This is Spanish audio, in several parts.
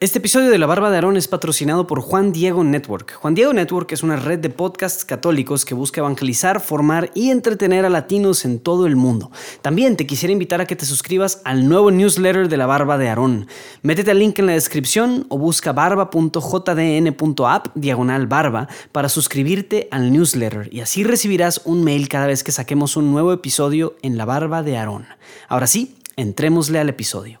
Este episodio de La Barba de Aarón es patrocinado por Juan Diego Network. Juan Diego Network es una red de podcasts católicos que busca evangelizar, formar y entretener a latinos en todo el mundo. También te quisiera invitar a que te suscribas al nuevo newsletter de La Barba de Aarón. Métete al link en la descripción o busca barba.jdn.app diagonal barba para suscribirte al newsletter y así recibirás un mail cada vez que saquemos un nuevo episodio en La Barba de Aarón. Ahora sí, entrémosle al episodio.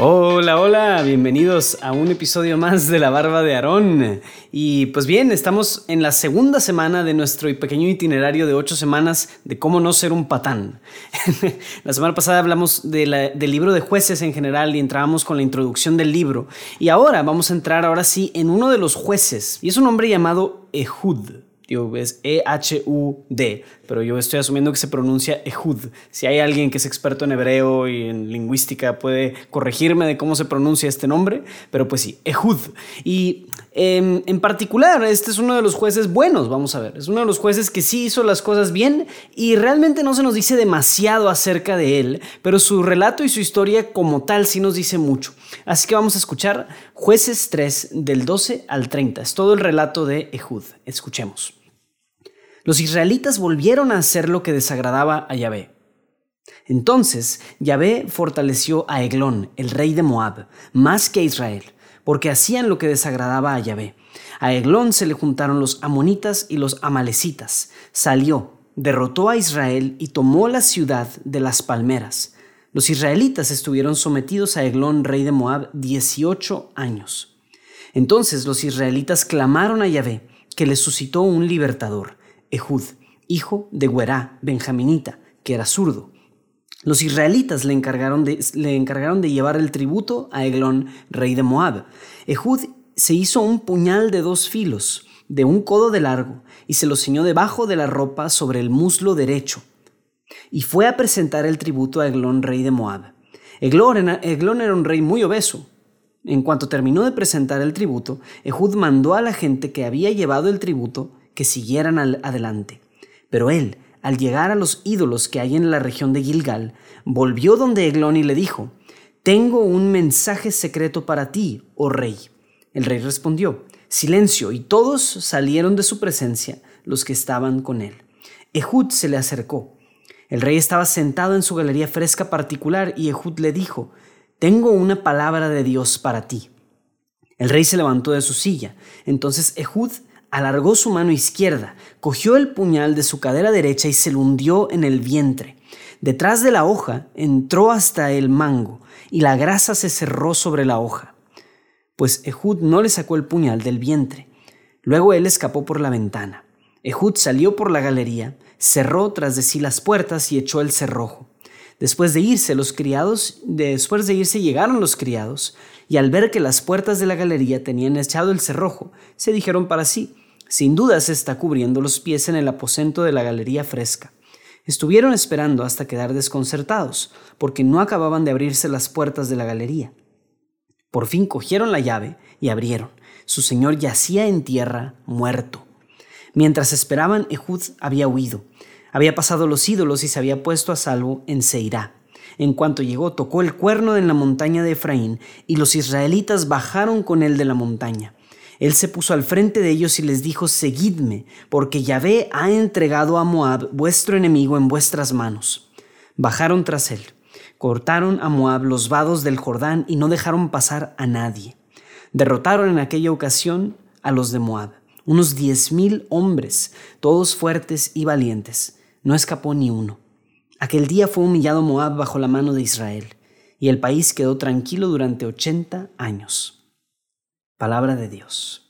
Hola, hola, bienvenidos a un episodio más de La Barba de Aarón. Y pues bien, estamos en la segunda semana de nuestro pequeño itinerario de ocho semanas de cómo no ser un patán. la semana pasada hablamos del libro de jueces en general y entrábamos con la introducción del libro. Y ahora vamos a entrar ahora sí en uno de los jueces. Y es un hombre llamado Ehud. Es E-H-U-D, pero yo estoy asumiendo que se pronuncia Ehud. Si hay alguien que es experto en hebreo y en lingüística, puede corregirme de cómo se pronuncia este nombre, pero pues sí, Ehud. Y em, en particular, este es uno de los jueces buenos, vamos a ver. Es uno de los jueces que sí hizo las cosas bien y realmente no se nos dice demasiado acerca de él, pero su relato y su historia como tal sí nos dice mucho. Así que vamos a escuchar Jueces 3 del 12 al 30. Es todo el relato de Ehud. Escuchemos los israelitas volvieron a hacer lo que desagradaba a Yahvé. Entonces Yahvé fortaleció a Eglón, el rey de Moab, más que a Israel, porque hacían lo que desagradaba a Yahvé. A Eglón se le juntaron los amonitas y los amalecitas. Salió, derrotó a Israel y tomó la ciudad de las palmeras. Los israelitas estuvieron sometidos a Eglón, rey de Moab, 18 años. Entonces los israelitas clamaron a Yahvé, que les suscitó un libertador. Ehud, hijo de Guerá, benjaminita, que era zurdo. Los israelitas le encargaron, de, llevar el tributo a Eglón, rey de Moab. Ehud se hizo un puñal de dos filos, de un codo de largo, y se lo ciñó debajo de la ropa sobre el muslo derecho. Y fue a presentar el tributo a Eglón, rey de Moab. Eglón, Eglón era un rey muy obeso. En cuanto terminó de presentar el tributo, Ehud mandó a la gente que había llevado el tributo que siguieran adelante. Pero él, al llegar a los ídolos que hay en la región de Gilgal, volvió donde Eglón y le dijo, Tengo un mensaje secreto para ti, oh rey. El rey respondió, Silencio, y todos salieron de su presencia, los que estaban con él. Ehud se le acercó. El rey estaba sentado en su galería fresca particular y Ehud le dijo, Tengo una palabra de Dios para ti. El rey se levantó de su silla. Entonces Ehud alargó su mano izquierda, cogió el puñal de su cadera derecha y se lo hundió en el vientre. Detrás de la hoja entró hasta el mango, y la grasa se cerró sobre la hoja. Pues Ehud no le sacó el puñal del vientre. Luego él escapó por la ventana. Ehud salió por la galería, cerró tras de sí las puertas y echó el cerrojo. Después de irse los criados, después de irse llegaron los criados, y al ver que las puertas de la galería tenían echado el cerrojo, se dijeron para sí, sin duda se está cubriendo los pies en el aposento de la galería fresca. Estuvieron esperando hasta quedar desconcertados, porque no acababan de abrirse las puertas de la galería. Por fin cogieron la llave y abrieron. Su señor yacía en tierra, muerto. Mientras esperaban, Ehud había huido. Había pasado los ídolos y se había puesto a salvo en Seirá. En cuanto llegó, tocó el cuerno en la montaña de Efraín, y los israelitas bajaron con él de la montaña. Él se puso al frente de ellos y les dijo, Seguidme, porque Yahvé ha entregado a Moab, vuestro enemigo, en vuestras manos. Bajaron tras él, cortaron a Moab los vados del Jordán y no dejaron pasar a nadie. Derrotaron en aquella ocasión a los de Moab, unos diez mil hombres, todos fuertes y valientes. No escapó ni uno. Aquel día fue humillado Moab bajo la mano de Israel, y el país quedó tranquilo durante ochenta años. Palabra de Dios.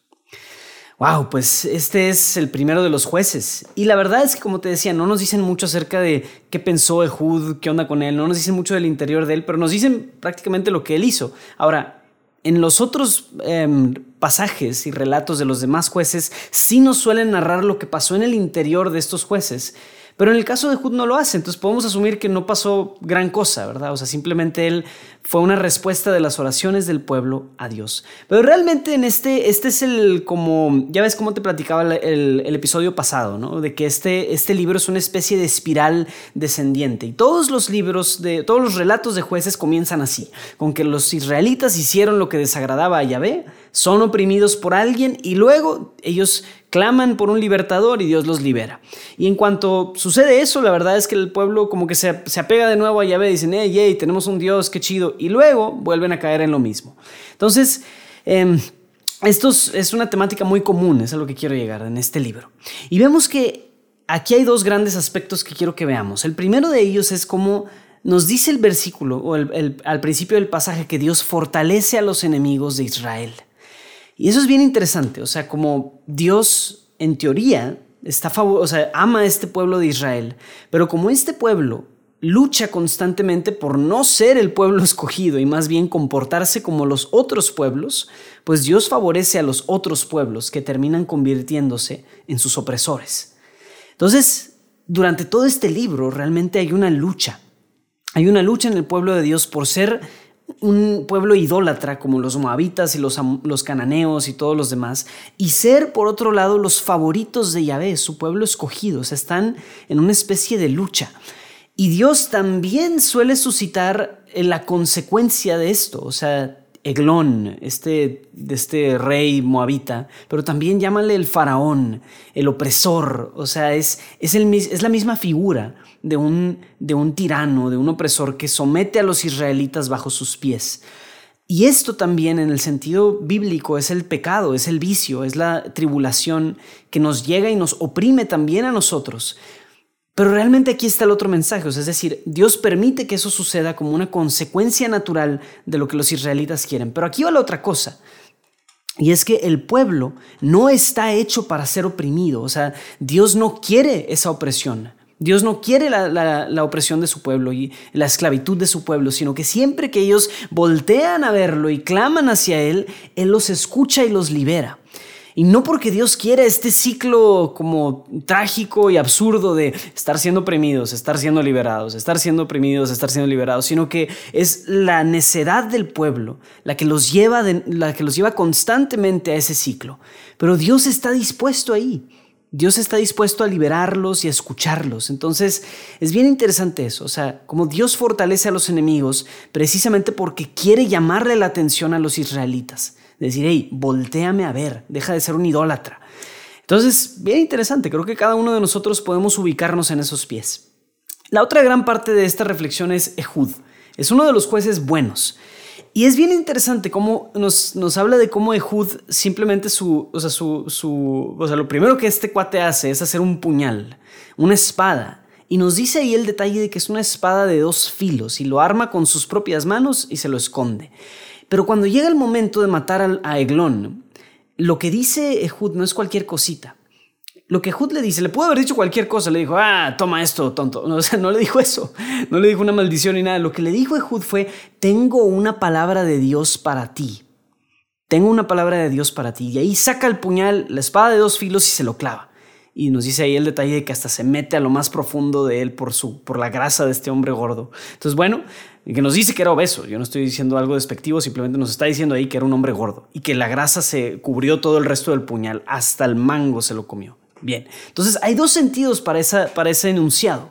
Wow, pues este es el primero de los jueces. Y la verdad es que, como te decía, no nos dicen mucho acerca de qué pensó Ehud, qué onda con él, no nos dicen mucho del interior de él, pero nos dicen prácticamente lo que él hizo. Ahora, en los otros em, pasajes y relatos de los demás jueces sí nos suelen narrar lo que pasó en el interior de estos jueces. Pero en el caso de Jud no lo hace, entonces podemos asumir que no pasó gran cosa, ¿verdad? O sea, simplemente él fue una respuesta de las oraciones del pueblo a Dios. Pero realmente en este, este es el como, ya ves cómo te platicaba el, el, episodio pasado, ¿no? De que este, este libro es una especie de espiral descendiente. Y todos los libros, de, todos los relatos de jueces comienzan así, con que los israelitas hicieron lo que desagradaba a Yahvé, son oprimidos por alguien y luego ellos claman por un libertador y Dios los libera. Y en cuanto sucede eso, la verdad es que el pueblo como que se, se apega de nuevo a Yahvé, dicen, hey, hey, tenemos un Dios, qué chido, y luego vuelven a caer en lo mismo. Entonces, eh, esto es una temática muy común, es a lo que quiero llegar en este libro. Y vemos que aquí hay dos grandes aspectos que quiero que veamos. El primero de ellos es cómo nos dice el versículo, o al principio del pasaje, que Dios fortalece a los enemigos de Israel. Y eso es bien interesante, o sea, como Dios en teoría está o sea, ama a este pueblo de Israel, pero como este pueblo lucha constantemente por no ser el pueblo escogido y más bien comportarse como los otros pueblos, pues Dios favorece a los otros pueblos que terminan convirtiéndose en sus opresores. Entonces, durante todo este libro realmente hay una lucha. Hay una lucha en el pueblo de Dios por ser un pueblo idólatra como los moabitas y los, los, cananeos y todos los demás, y ser por otro lado los favoritos de Yahvé, su pueblo escogido, o sea, están en una especie de lucha. Y Dios también suele suscitar la consecuencia de esto, o sea, Eglón, este, este rey moabita, pero también llámale el faraón, el opresor, o sea, es, es, el, es la misma figura de un, de un tirano, de un opresor que somete a los israelitas bajo sus pies. Y esto también en el sentido bíblico es el pecado, es el vicio, es la tribulación que nos llega y nos oprime también a nosotros. Pero realmente aquí está el otro mensaje, es decir, Dios permite que eso suceda como una consecuencia natural de lo que los israelitas quieren. Pero aquí va la otra cosa. Y es que el pueblo no está hecho para ser oprimido, o sea, Dios no quiere esa opresión. Dios no quiere la, opresión de su pueblo y la esclavitud de su pueblo, sino que siempre que ellos voltean a verlo y claman hacia Él, Él los escucha y los libera. Y no porque Dios quiera este ciclo como trágico y absurdo de estar siendo oprimidos, estar siendo liberados, estar siendo oprimidos, estar siendo liberados, sino que es la necedad del pueblo la que los lleva, la que los lleva constantemente a ese ciclo. Pero Dios está dispuesto ahí. Dios está dispuesto a liberarlos y a escucharlos. Entonces, es bien interesante eso. O sea, como Dios fortalece a los enemigos precisamente porque quiere llamarle la atención a los israelitas. Decir, hey, volteame a ver, deja de ser un idólatra. Entonces, bien interesante. Creo que cada uno de nosotros podemos ubicarnos en esos pies. La otra gran parte de esta reflexión es Ehud. Es uno de los jueces buenos. Y es bien interesante cómo nos, nos habla de cómo Ehud simplemente su, o sea, su, su, o sea, lo primero que este cuate hace es hacer un puñal, una espada. Y nos dice ahí el detalle de que es una espada de dos filos y lo arma con sus propias manos y se lo esconde. Pero cuando llega el momento de matar a Eglón, lo que dice Ehud no es cualquier cosita lo que Hud le dice, le pudo haber dicho cualquier cosa, le dijo, ah, toma esto, tonto. No, o sea, no le dijo eso, no le dijo una maldición ni nada. Lo que le dijo Ehud fue, tengo una palabra de Dios para ti. Tengo una palabra de Dios para ti. Y ahí saca el puñal, la espada de dos filos y se lo clava. Y nos dice ahí el detalle de que hasta se mete a lo más profundo de él por, su, por la grasa de este hombre gordo. Entonces, bueno, que nos dice que era obeso. Yo no estoy diciendo algo despectivo, simplemente nos está diciendo ahí que era un hombre gordo y que la grasa se cubrió todo el resto del puñal, hasta el mango se lo comió. Bien, entonces hay dos sentidos para, esa, para ese enunciado.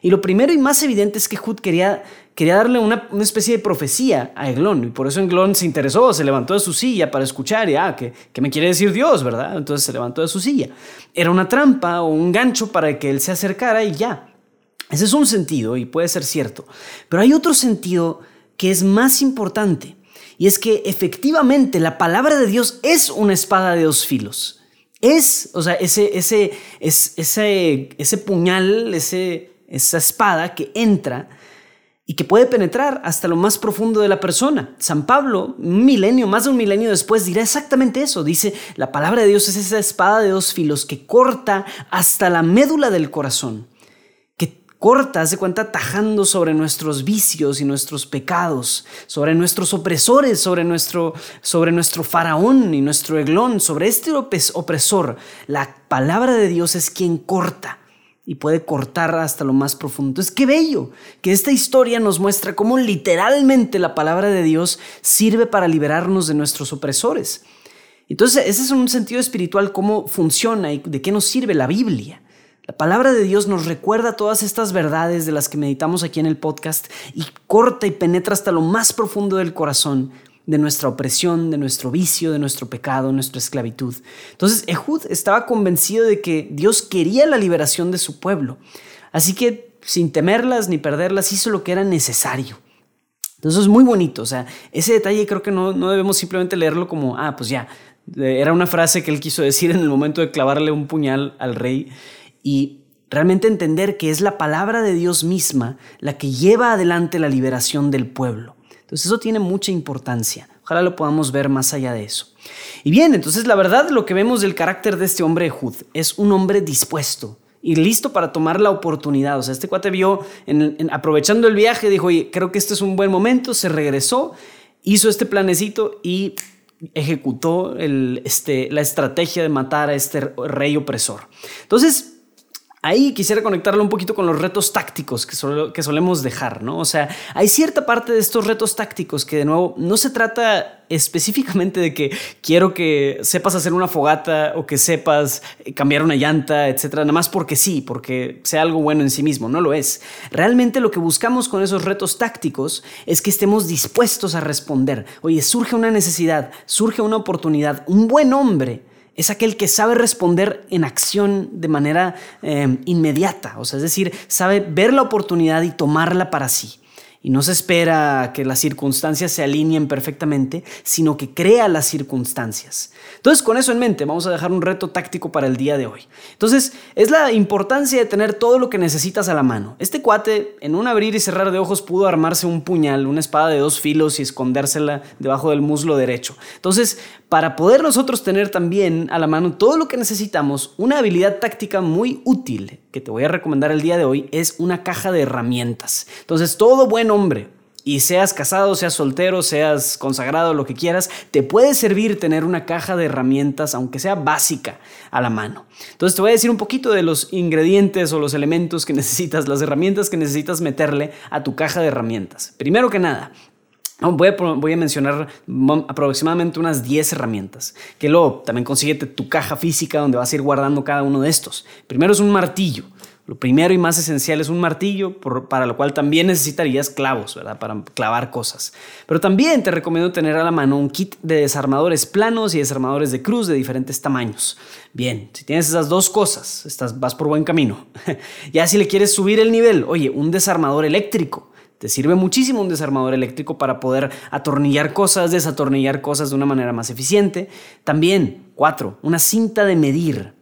Y lo primero y más evidente es que Hud quería, quería darle una, especie de profecía a Eglón. Y por eso Eglón se interesó, se levantó de su silla para escuchar. Y, ah, ¿qué, ¿qué, me quiere decir Dios, verdad? Entonces se levantó de su silla. Era una trampa o un gancho para que él se acercara y ya. Ese es un sentido y puede ser cierto. Pero hay otro sentido que es más importante. Y es que efectivamente la palabra de Dios es una espada de dos filos es, o sea, ese, ese, ese, ese puñal, ese, esa espada que entra y que puede penetrar hasta lo más profundo de la persona. San Pablo, un milenio, más de un milenio después, dirá exactamente eso. Dice, la palabra de Dios es esa espada de dos filos que corta hasta la médula del corazón, corta, hace cuenta, tajando sobre nuestros vicios y nuestros pecados, sobre nuestros opresores, sobre nuestro, sobre nuestro faraón y nuestro eglón, sobre este opresor. La palabra de Dios es quien corta y puede cortar hasta lo más profundo. Entonces, qué bello que esta historia nos muestra cómo literalmente la palabra de Dios sirve para liberarnos de nuestros opresores. Entonces, ese es un sentido espiritual, cómo funciona y de qué nos sirve la Biblia. La palabra de Dios nos recuerda todas estas verdades de las que meditamos aquí en el podcast y corta y penetra hasta lo más profundo del corazón de nuestra opresión, de nuestro vicio, de nuestro pecado, nuestra esclavitud. Entonces Ehud estaba convencido de que Dios quería la liberación de su pueblo. Así que sin temerlas ni perderlas hizo lo que era necesario. Entonces es muy bonito, o sea, ese detalle creo que no, no debemos simplemente leerlo como, ah, pues ya, era una frase que él quiso decir en el momento de clavarle un puñal al rey y realmente entender que es la palabra de Dios misma la que lleva adelante la liberación del pueblo. Entonces eso tiene mucha importancia. Ojalá lo podamos ver más allá de eso. Y bien, entonces la verdad lo que vemos del carácter de este hombre Jud es un hombre dispuesto y listo para tomar la oportunidad. O sea, este cuate vio, aprovechando el viaje, dijo, oye, creo que este es un buen momento, se regresó, hizo este planecito y ejecutó este, la estrategia de matar a este rey opresor. Entonces, Ahí quisiera conectarlo un poquito con los retos tácticos que, solemos dejar, ¿no? O sea, hay cierta parte de estos retos tácticos que de nuevo no se trata específicamente de que quiero que sepas hacer una fogata o que sepas cambiar una llanta, etcétera, nada más porque sí, porque sea algo bueno en sí mismo, no lo es. Realmente lo que buscamos con esos retos tácticos es que estemos dispuestos a responder. Oye, surge una necesidad, surge una oportunidad, un buen hombre es aquel que sabe responder en acción de manera eh, inmediata, o sea, es decir, sabe ver la oportunidad y tomarla para sí y no se espera que las circunstancias se alineen perfectamente, sino que crea las circunstancias. Entonces, con eso en mente, vamos a dejar un reto táctico para el día de hoy. Entonces, es la importancia de tener todo lo que necesitas a la mano. Este cuate, en un abrir y cerrar de ojos, pudo armarse un puñal, una espada de dos filos y escondérsela debajo del muslo derecho. Entonces, para poder nosotros tener también a la mano todo lo que necesitamos, una habilidad táctica muy útil que te voy a recomendar el día de hoy es una caja de herramientas. Entonces, todo buen hombre, y seas casado, seas soltero, seas consagrado, lo que quieras, te puede servir tener una caja de herramientas, aunque sea básica, a la mano. Entonces te voy a decir un poquito de los ingredientes o los elementos que necesitas, las herramientas que necesitas meterle a tu caja de herramientas. Primero que nada, Voy a, mencionar aproximadamente unas 10 herramientas, que luego también consíguete tu caja física donde vas a ir guardando cada uno de estos. Primero es un martillo. Lo primero y más esencial es un martillo, para lo cual también necesitarías clavos, ¿verdad? Para clavar cosas. Pero también te recomiendo tener a la mano un kit de desarmadores planos y desarmadores de cruz de diferentes tamaños. Bien, si tienes esas dos cosas, estás, vas por buen camino. ya si le quieres subir el nivel, oye, un desarmador eléctrico. Te sirve muchísimo un desarmador eléctrico para poder atornillar cosas, desatornillar cosas de una manera más eficiente. También, cuatro, una cinta de medir.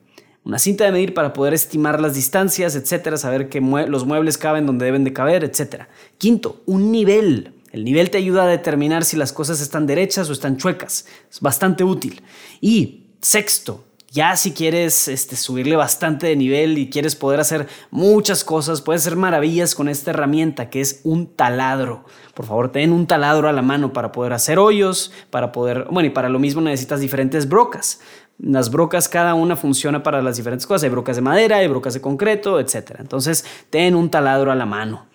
Una cinta de medir para poder estimar las distancias, etcétera, saber que los muebles caben donde deben de caber, etcétera. Quinto, un nivel. El nivel te ayuda a determinar si las cosas están derechas o están chuecas. Es bastante útil. Y sexto, ya si quieres este, subirle bastante de nivel y quieres poder hacer muchas cosas, puedes hacer maravillas con esta herramienta que es un taladro. Por favor, ten un taladro a la mano para poder hacer hoyos, para poder, bueno, y para lo mismo necesitas diferentes brocas. Las brocas, cada una funciona para las diferentes cosas. Hay brocas de madera, hay brocas de concreto, etc. Entonces, ten un taladro a la mano.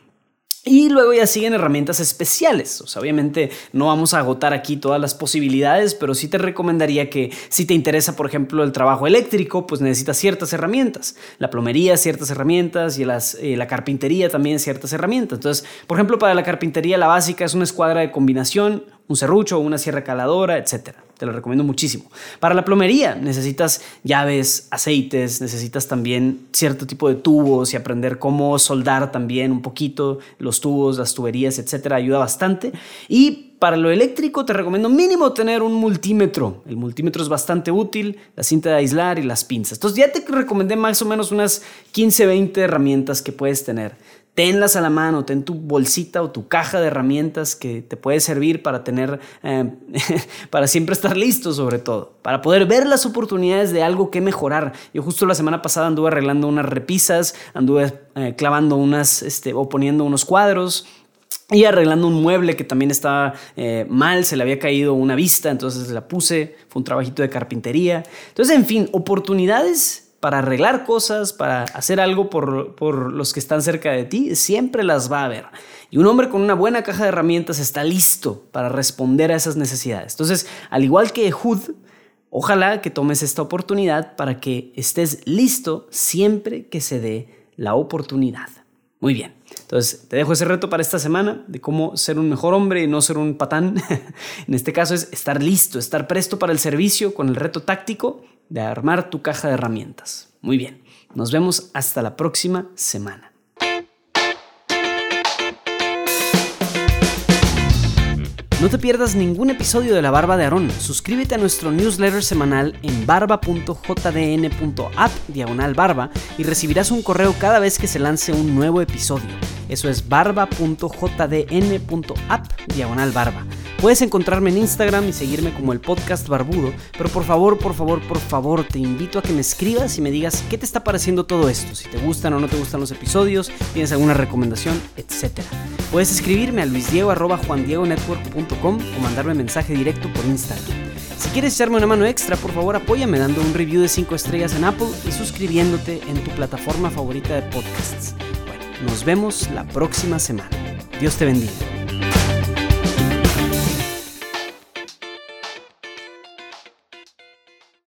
Y luego ya siguen herramientas especiales. O sea, obviamente no vamos a agotar aquí todas las posibilidades, pero sí te recomendaría que si te interesa, por ejemplo, el trabajo eléctrico, pues necesitas ciertas herramientas. La plomería, ciertas herramientas y eh, la carpintería también ciertas herramientas. Entonces, por ejemplo, para la carpintería la básica es una escuadra de combinación, un serrucho, una sierra caladora, etc. Te lo recomiendo muchísimo. Para la plomería necesitas llaves, aceites, necesitas también cierto tipo de tubos y aprender cómo soldar también un poquito los tubos, las tuberías, etc. Ayuda bastante. Y para lo eléctrico te recomiendo mínimo tener un multímetro. El multímetro es bastante útil, la cinta de aislar y las pinzas. Entonces ya te recomendé más o menos unas 15, 20 herramientas que puedes tener. Tenlas a la mano, ten tu bolsita o tu caja de herramientas que te puede servir para tener, eh, para siempre estar listo sobre todo, para poder ver las oportunidades de algo que mejorar. Yo justo la semana pasada anduve arreglando unas repisas, anduve eh, clavando unas, este, o poniendo unos cuadros y arreglando un mueble que también estaba eh, mal, se le había caído una vista, entonces la puse, fue un trabajito de carpintería. Entonces, en fin, oportunidades para arreglar cosas, para hacer algo por, los que están cerca de ti, siempre las va a haber. Y un hombre con una buena caja de herramientas está listo para responder a esas necesidades. Entonces, al igual que Hood, ojalá que tomes esta oportunidad para que estés listo siempre que se dé la oportunidad. Muy bien. Entonces, te dejo ese reto para esta semana de cómo ser un mejor hombre y no ser un patán. en este caso es estar listo, estar presto para el servicio con el reto táctico de armar tu caja de herramientas. Muy bien, nos vemos hasta la próxima semana. No te pierdas ningún episodio de La Barba de Aarón. Suscríbete a nuestro newsletter semanal en barba.jdn.app diagonal barba y recibirás un correo cada vez que se lance un nuevo episodio. Eso es barba.jdn.app diagonal barba. Puedes encontrarme en Instagram y seguirme como el podcast barbudo, pero por favor, por favor, por favor, te invito a que me escribas y me digas qué te está pareciendo todo esto, si te gustan o no te gustan los episodios, tienes alguna recomendación, etc. Puedes escribirme a luisdiego.juandiegonetwork.com o mandarme mensaje directo por Instagram. Si quieres echarme una mano extra, por favor apóyame dando un review de 5 estrellas en Apple y suscribiéndote en tu plataforma favorita de podcasts. Bueno, nos vemos la próxima semana. Dios te bendiga.